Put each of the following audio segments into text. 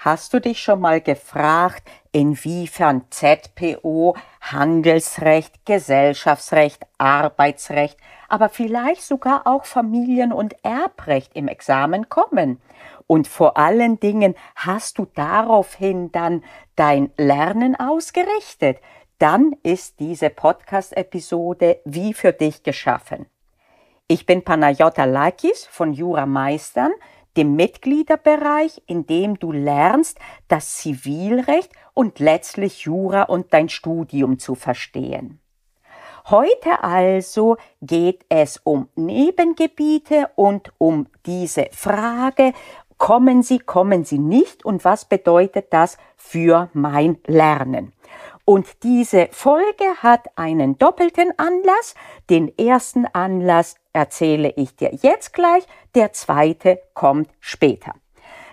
Hast du dich schon mal gefragt, inwiefern ZPO, Handelsrecht, Gesellschaftsrecht, Arbeitsrecht, aber vielleicht sogar auch Familien- und Erbrecht im Examen kommen? Und vor allen Dingen hast du daraufhin dann dein Lernen ausgerichtet? Dann ist diese Podcast-Episode wie für dich geschaffen. Ich bin Panayota Lakis von Jura Meistern, dem Mitgliederbereich, in dem du lernst, das Zivilrecht und letztlich Jura und dein Studium zu verstehen. Heute also geht es um Nebengebiete und um diese Frage, kommen sie, kommen sie nicht und was bedeutet das für mein Lernen? Und diese Folge hat einen doppelten Anlass. Den ersten Anlass erzähle ich dir jetzt gleich, der zweite kommt später.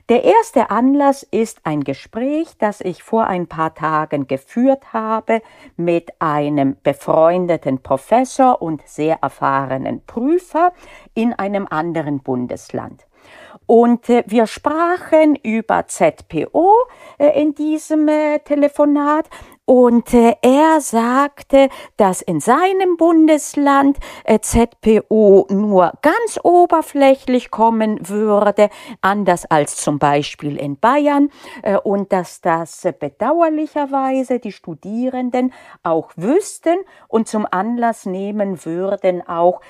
Der erste Anlass ist ein Gespräch, das ich vor ein paar Tagen geführt habe mit einem befreundeten Professor und sehr erfahrenen Prüfer in einem anderen Bundesland. Und äh, wir sprachen über ZPO äh, in diesem äh, Telefonat und äh, er sagte, dass in seinem Bundesland äh, ZPO nur ganz oberflächlich kommen würde, anders als zum Beispiel in Bayern, äh, und dass das bedauerlicherweise die Studierenden auch wüssten und zum Anlass nehmen würden, auch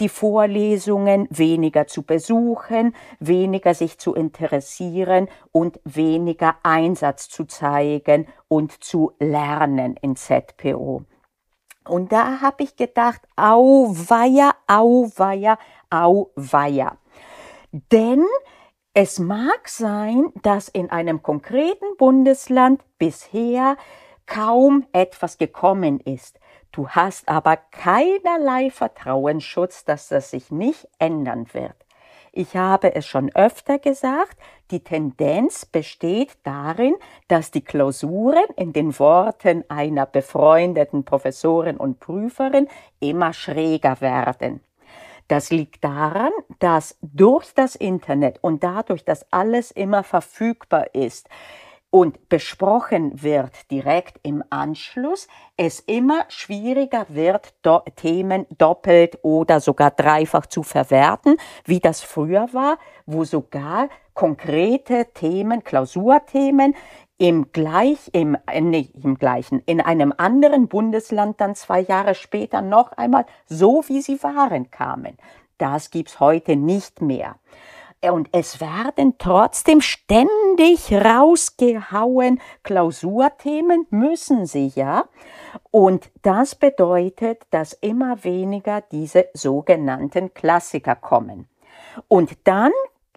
die Vorlesungen weniger zu besuchen, weniger sich zu interessieren und weniger Einsatz zu zeigen und zu lernen in ZPO. Und da habe ich gedacht, auweia, auweia, auweia. Denn es mag sein, dass in einem konkreten Bundesland bisher kaum etwas gekommen ist. Du hast aber keinerlei Vertrauensschutz, dass das sich nicht ändern wird. Ich habe es schon öfter gesagt, die Tendenz besteht darin, dass die Klausuren in den Worten einer befreundeten Professorin und Prüferin immer schräger werden. Das liegt daran, dass durch das Internet und dadurch, dass alles immer verfügbar ist, und besprochen wird direkt im Anschluss, es immer schwieriger wird, do Themen doppelt oder sogar dreifach zu verwerten, wie das früher war, wo sogar konkrete Themen, Klausurthemen im gleich, im, äh, nicht im gleichen, in einem anderen Bundesland dann zwei Jahre später noch einmal so wie sie waren kamen. Das gibt's heute nicht mehr. Und es werden trotzdem ständig rausgehauen. Klausurthemen müssen sie ja. Und das bedeutet, dass immer weniger diese sogenannten Klassiker kommen. Und dann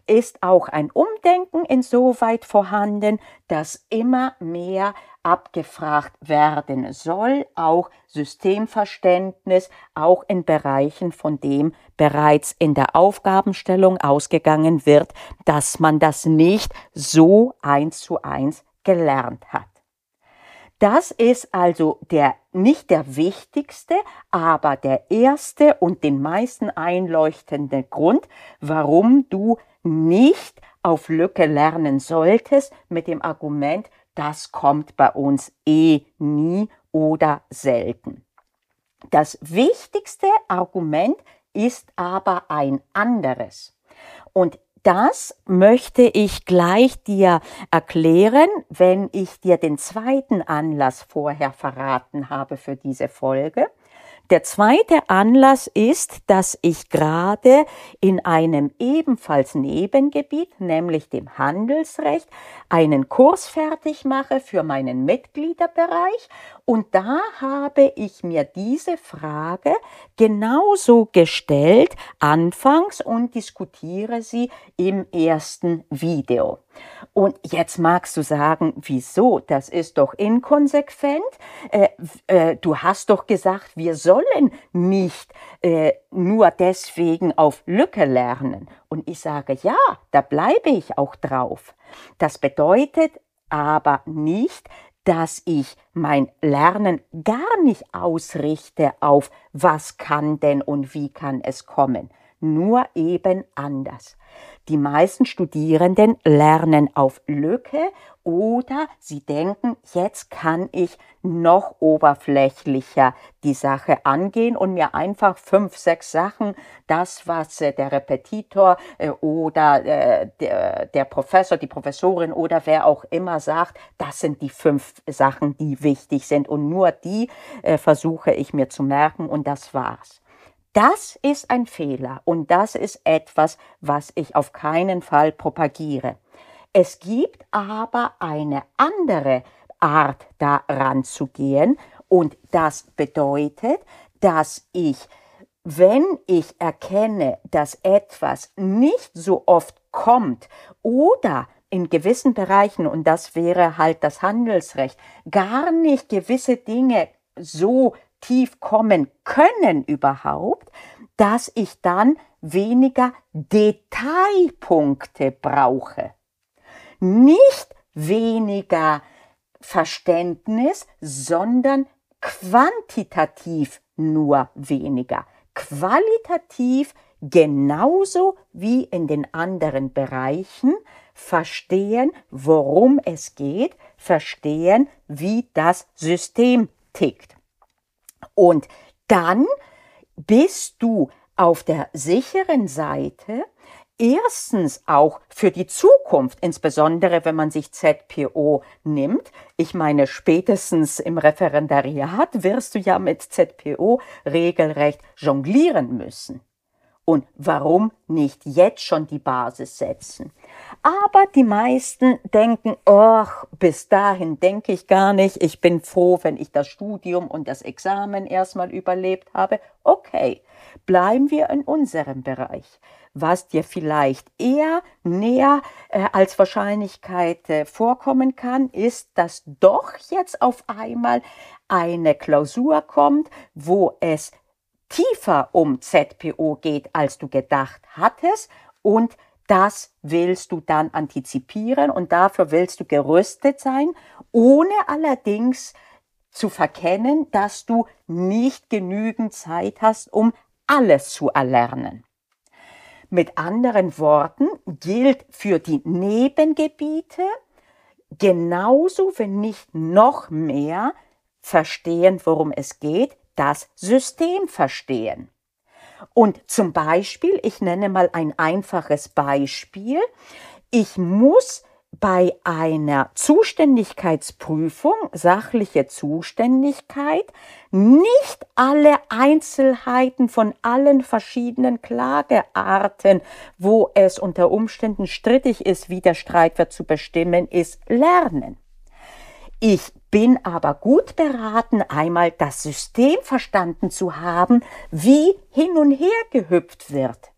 ist auch ein Umdenken insoweit vorhanden, dass immer mehr abgefragt werden soll, auch Systemverständnis, auch in Bereichen, von dem bereits in der Aufgabenstellung ausgegangen wird, dass man das nicht so eins zu eins gelernt hat. Das ist also der nicht der wichtigste, aber der erste und den meisten einleuchtende Grund, warum du nicht auf Lücke lernen solltest mit dem Argument, das kommt bei uns eh nie oder selten. Das wichtigste Argument ist aber ein anderes. Und das möchte ich gleich dir erklären, wenn ich dir den zweiten Anlass vorher verraten habe für diese Folge. Der zweite Anlass ist, dass ich gerade in einem ebenfalls Nebengebiet, nämlich dem Handelsrecht, einen Kurs fertig mache für meinen Mitgliederbereich und da habe ich mir diese Frage genauso gestellt anfangs und diskutiere sie im ersten Video. Und jetzt magst du sagen, wieso? Das ist doch inkonsequent. Äh, äh, du hast doch gesagt, wir sollen nicht äh, nur deswegen auf Lücke lernen. Und ich sage, ja, da bleibe ich auch drauf. Das bedeutet aber nicht, dass ich mein Lernen gar nicht ausrichte auf was kann denn und wie kann es kommen. Nur eben anders. Die meisten Studierenden lernen auf Lücke oder sie denken, jetzt kann ich noch oberflächlicher die Sache angehen und mir einfach fünf, sechs Sachen, das, was äh, der Repetitor äh, oder äh, der, der Professor, die Professorin oder wer auch immer sagt, das sind die fünf Sachen, die wichtig sind und nur die versuche ich mir zu merken und das war's. Das ist ein Fehler und das ist etwas, was ich auf keinen Fall propagiere. Es gibt aber eine andere Art daran zu gehen und das bedeutet, dass ich, wenn ich erkenne, dass etwas nicht so oft kommt oder in gewissen Bereichen, und das wäre halt das Handelsrecht, gar nicht gewisse Dinge so tief kommen können überhaupt, dass ich dann weniger Detailpunkte brauche. Nicht weniger Verständnis, sondern quantitativ nur weniger. Qualitativ genauso wie in den anderen Bereichen verstehen, worum es geht, verstehen, wie das System tickt. Und dann bist du auf der sicheren Seite, erstens auch für die Zukunft, insbesondere wenn man sich ZPO nimmt. Ich meine, spätestens im Referendariat wirst du ja mit ZPO regelrecht jonglieren müssen. Und warum nicht jetzt schon die Basis setzen? Aber die meisten denken, ach, bis dahin denke ich gar nicht. Ich bin froh, wenn ich das Studium und das Examen erstmal überlebt habe. Okay, bleiben wir in unserem Bereich. Was dir vielleicht eher näher äh, als Wahrscheinlichkeit äh, vorkommen kann, ist, dass doch jetzt auf einmal eine Klausur kommt, wo es tiefer um ZPO geht, als du gedacht hattest und das willst du dann antizipieren und dafür willst du gerüstet sein, ohne allerdings zu verkennen, dass du nicht genügend Zeit hast, um alles zu erlernen. Mit anderen Worten gilt für die Nebengebiete genauso, wenn nicht noch mehr, verstehen, worum es geht, das System verstehen. Und zum Beispiel, ich nenne mal ein einfaches Beispiel, ich muss bei einer Zuständigkeitsprüfung, sachliche Zuständigkeit, nicht alle Einzelheiten von allen verschiedenen Klagearten, wo es unter Umständen strittig ist, wie der Streitwert zu bestimmen ist, lernen. Ich bin aber gut beraten, einmal das System verstanden zu haben, wie hin und her gehüpft wird.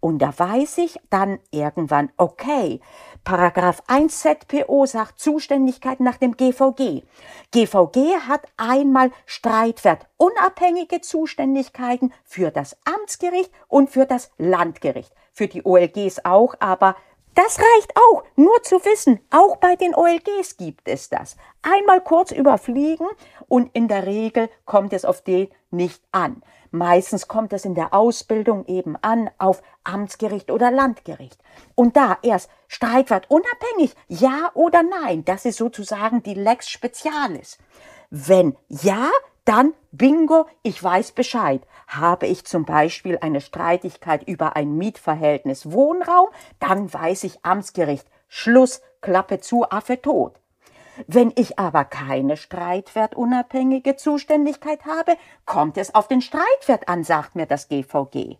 Und da weiß ich dann irgendwann, okay, Paragraph 1 ZPO sagt Zuständigkeit nach dem GVG. GVG hat einmal Streitwert unabhängige Zuständigkeiten für das Amtsgericht und für das Landgericht. Für die OLGs auch, aber das reicht auch, nur zu wissen, auch bei den OLGs gibt es das. Einmal kurz überfliegen und in der Regel kommt es auf den nicht an. Meistens kommt es in der Ausbildung eben an auf Amtsgericht oder Landgericht. Und da erst Streitwert unabhängig, ja oder nein, das ist sozusagen die Lex Specialis. Wenn ja, dann bingo, ich weiß Bescheid. Habe ich zum Beispiel eine Streitigkeit über ein Mietverhältnis Wohnraum, dann weiß ich Amtsgericht. Schluss, Klappe zu, Affe tot. Wenn ich aber keine streitwertunabhängige Zuständigkeit habe, kommt es auf den Streitwert an, sagt mir das GVG.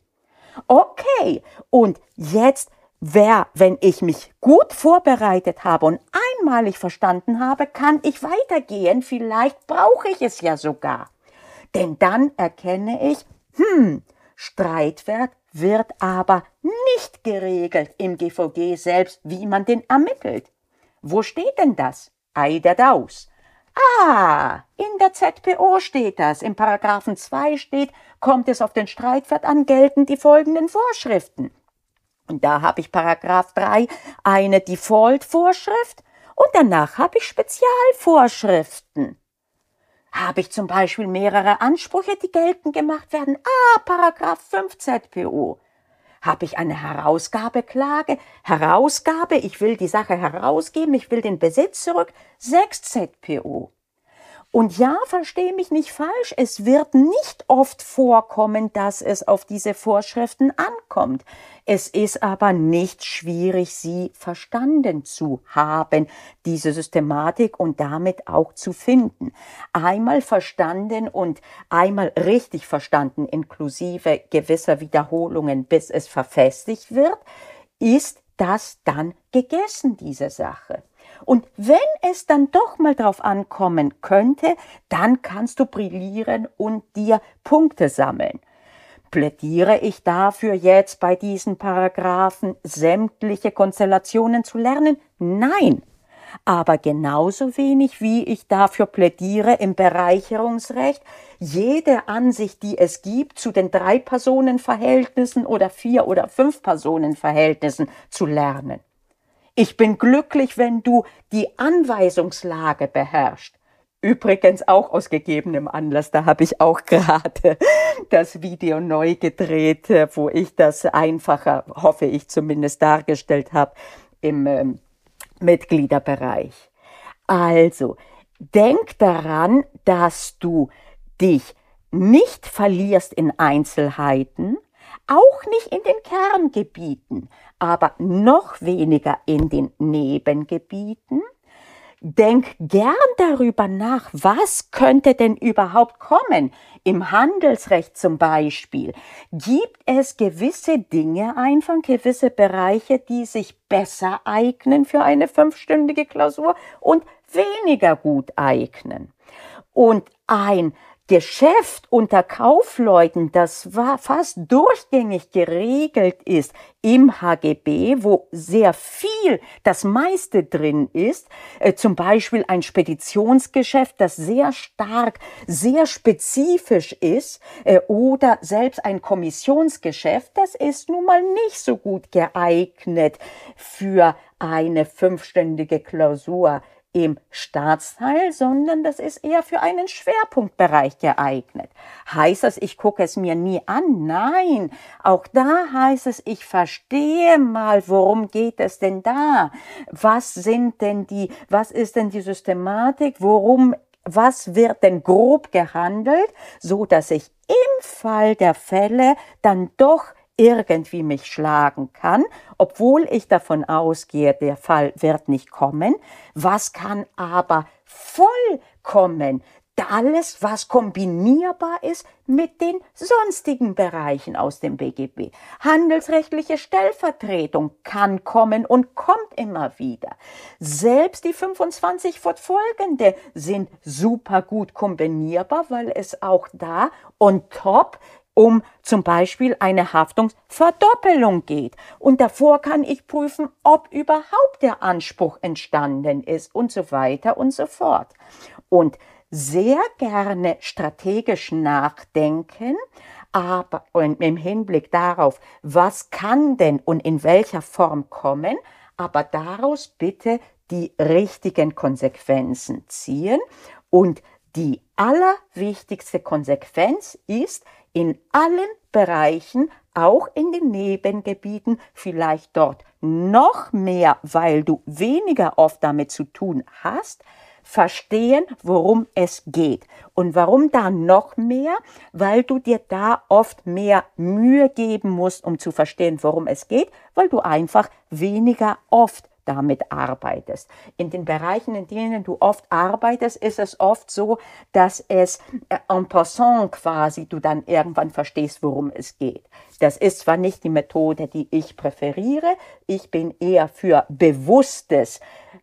Okay, und jetzt wer, wenn ich mich gut vorbereitet habe und einmalig verstanden habe, kann ich weitergehen, vielleicht brauche ich es ja sogar. Denn dann erkenne ich, hm, Streitwert wird aber nicht geregelt im GVG selbst, wie man den ermittelt. Wo steht denn das? Ei der Daus. Ah, in der ZPO steht das. Im Paragraphen 2 steht, kommt es auf den Streitwert an, gelten die folgenden Vorschriften. Und da habe ich Paragraph 3 eine Default-Vorschrift und danach habe ich Spezialvorschriften. Habe ich zum Beispiel mehrere Ansprüche, die geltend gemacht werden? Ah, Paragraph 5 ZPO. Habe ich eine Herausgabeklage? Herausgabe, ich will die Sache herausgeben, ich will den Besitz zurück. 6 ZPO. Und ja, verstehe mich nicht falsch, es wird nicht oft vorkommen, dass es auf diese Vorschriften ankommt. Es ist aber nicht schwierig, sie verstanden zu haben, diese Systematik und damit auch zu finden. Einmal verstanden und einmal richtig verstanden, inklusive gewisser Wiederholungen, bis es verfestigt wird, ist das dann gegessen, diese Sache. Und wenn es dann doch mal drauf ankommen könnte, dann kannst du brillieren und dir Punkte sammeln. Plädiere ich dafür jetzt bei diesen Paragraphen sämtliche Konstellationen zu lernen? Nein. Aber genauso wenig wie ich dafür plädiere im Bereicherungsrecht, jede Ansicht, die es gibt, zu den drei Personenverhältnissen oder vier oder fünf Personenverhältnissen zu lernen. Ich bin glücklich, wenn du die Anweisungslage beherrschst. Übrigens auch aus gegebenem Anlass, da habe ich auch gerade das Video neu gedreht, wo ich das einfacher, hoffe ich zumindest, dargestellt habe im ähm, Mitgliederbereich. Also, denk daran, dass du dich nicht verlierst in Einzelheiten, auch nicht in den Kerngebieten, aber noch weniger in den Nebengebieten. Denk gern darüber nach, was könnte denn überhaupt kommen. Im Handelsrecht zum Beispiel gibt es gewisse Dinge einfach, gewisse Bereiche, die sich besser eignen für eine fünfstündige Klausur und weniger gut eignen. Und ein Geschäft unter Kaufleuten, das war fast durchgängig geregelt ist im HGB, wo sehr viel, das meiste drin ist, äh, zum Beispiel ein Speditionsgeschäft, das sehr stark, sehr spezifisch ist, äh, oder selbst ein Kommissionsgeschäft, das ist nun mal nicht so gut geeignet für eine fünfständige Klausur im Staatsteil, sondern das ist eher für einen Schwerpunktbereich geeignet. Heißt das, ich gucke es mir nie an? Nein, auch da heißt es, ich verstehe mal, worum geht es denn da? Was sind denn die, was ist denn die Systematik? Worum was wird denn grob gehandelt, so dass ich im Fall der Fälle dann doch irgendwie mich schlagen kann, obwohl ich davon ausgehe, der Fall wird nicht kommen. Was kann aber vollkommen? Alles, was kombinierbar ist mit den sonstigen Bereichen aus dem BGB. Handelsrechtliche Stellvertretung kann kommen und kommt immer wieder. Selbst die 25 fortfolgende sind super gut kombinierbar, weil es auch da on top um zum Beispiel eine Haftungsverdoppelung geht. Und davor kann ich prüfen, ob überhaupt der Anspruch entstanden ist und so weiter und so fort. Und sehr gerne strategisch nachdenken, aber im Hinblick darauf, was kann denn und in welcher Form kommen, aber daraus bitte die richtigen Konsequenzen ziehen. Und die allerwichtigste Konsequenz ist, in allen Bereichen, auch in den Nebengebieten, vielleicht dort noch mehr, weil du weniger oft damit zu tun hast, verstehen, worum es geht. Und warum da noch mehr? Weil du dir da oft mehr Mühe geben musst, um zu verstehen, worum es geht, weil du einfach weniger oft damit arbeitest. In den Bereichen, in denen du oft arbeitest, ist es oft so, dass es äh, en passant quasi du dann irgendwann verstehst, worum es geht. Das ist zwar nicht die Methode, die ich präferiere. Ich bin eher für bewusstes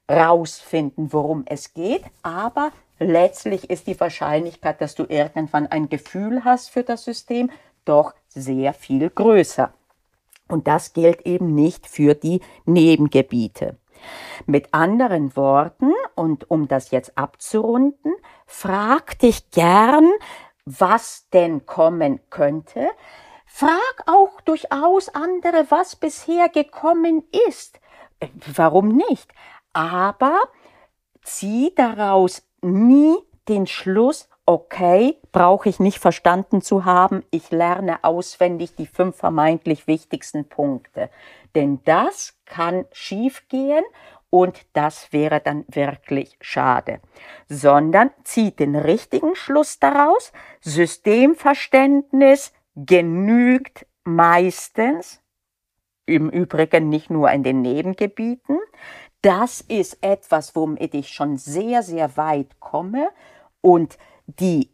rausfinden, worum es geht, aber letztlich ist die Wahrscheinlichkeit, dass du irgendwann ein Gefühl hast für das System, doch sehr viel größer. Und das gilt eben nicht für die Nebengebiete. Mit anderen Worten, und um das jetzt abzurunden, frag dich gern, was denn kommen könnte. Frag auch durchaus andere, was bisher gekommen ist. Äh, warum nicht? Aber zieh daraus nie den Schluss, okay, brauche ich nicht verstanden zu haben, ich lerne auswendig die fünf vermeintlich wichtigsten Punkte. Denn das kann schiefgehen und das wäre dann wirklich schade. Sondern zieht den richtigen Schluss daraus, Systemverständnis genügt meistens, im Übrigen nicht nur in den Nebengebieten, das ist etwas, womit ich schon sehr, sehr weit komme und die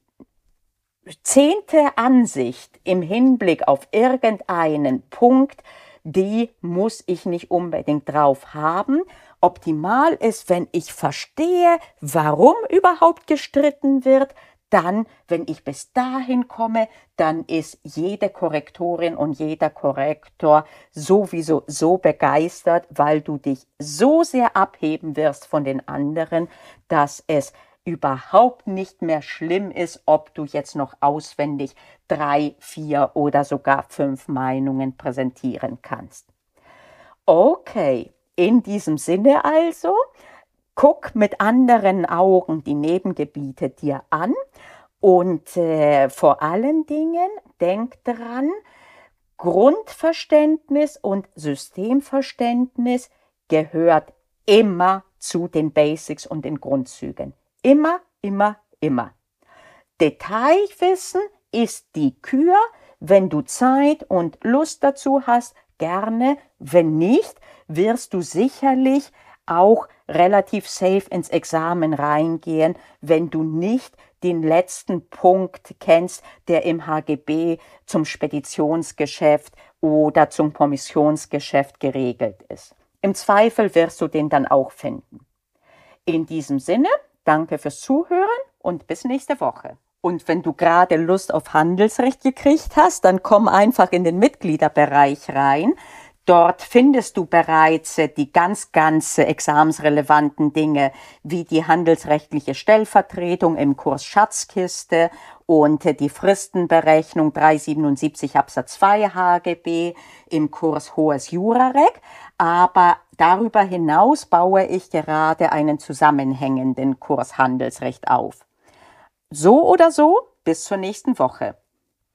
zehnte Ansicht im Hinblick auf irgendeinen Punkt, die muss ich nicht unbedingt drauf haben. Optimal ist, wenn ich verstehe, warum überhaupt gestritten wird, dann, wenn ich bis dahin komme, dann ist jede Korrektorin und jeder Korrektor sowieso so begeistert, weil du dich so sehr abheben wirst von den anderen, dass es überhaupt nicht mehr schlimm ist, ob du jetzt noch auswendig drei, vier oder sogar fünf Meinungen präsentieren kannst. Okay, in diesem Sinne also, guck mit anderen Augen die Nebengebiete dir an und äh, vor allen Dingen denk dran, Grundverständnis und Systemverständnis gehört immer zu den Basics und den Grundzügen. Immer, immer, immer. Detailwissen ist die Kür. Wenn du Zeit und Lust dazu hast, gerne. Wenn nicht, wirst du sicherlich auch relativ safe ins Examen reingehen, wenn du nicht den letzten Punkt kennst, der im HGB zum Speditionsgeschäft oder zum Kommissionsgeschäft geregelt ist. Im Zweifel wirst du den dann auch finden. In diesem Sinne, danke fürs Zuhören und bis nächste Woche. Und wenn du gerade Lust auf Handelsrecht gekriegt hast, dann komm einfach in den Mitgliederbereich rein. Dort findest du bereits äh, die ganz, ganz examensrelevanten Dinge wie die handelsrechtliche Stellvertretung im Kurs Schatzkiste und äh, die Fristenberechnung 377 Absatz 2 HGB im Kurs Hohes Jurarek. Aber darüber hinaus baue ich gerade einen zusammenhängenden Kurs Handelsrecht auf. So oder so, bis zur nächsten Woche.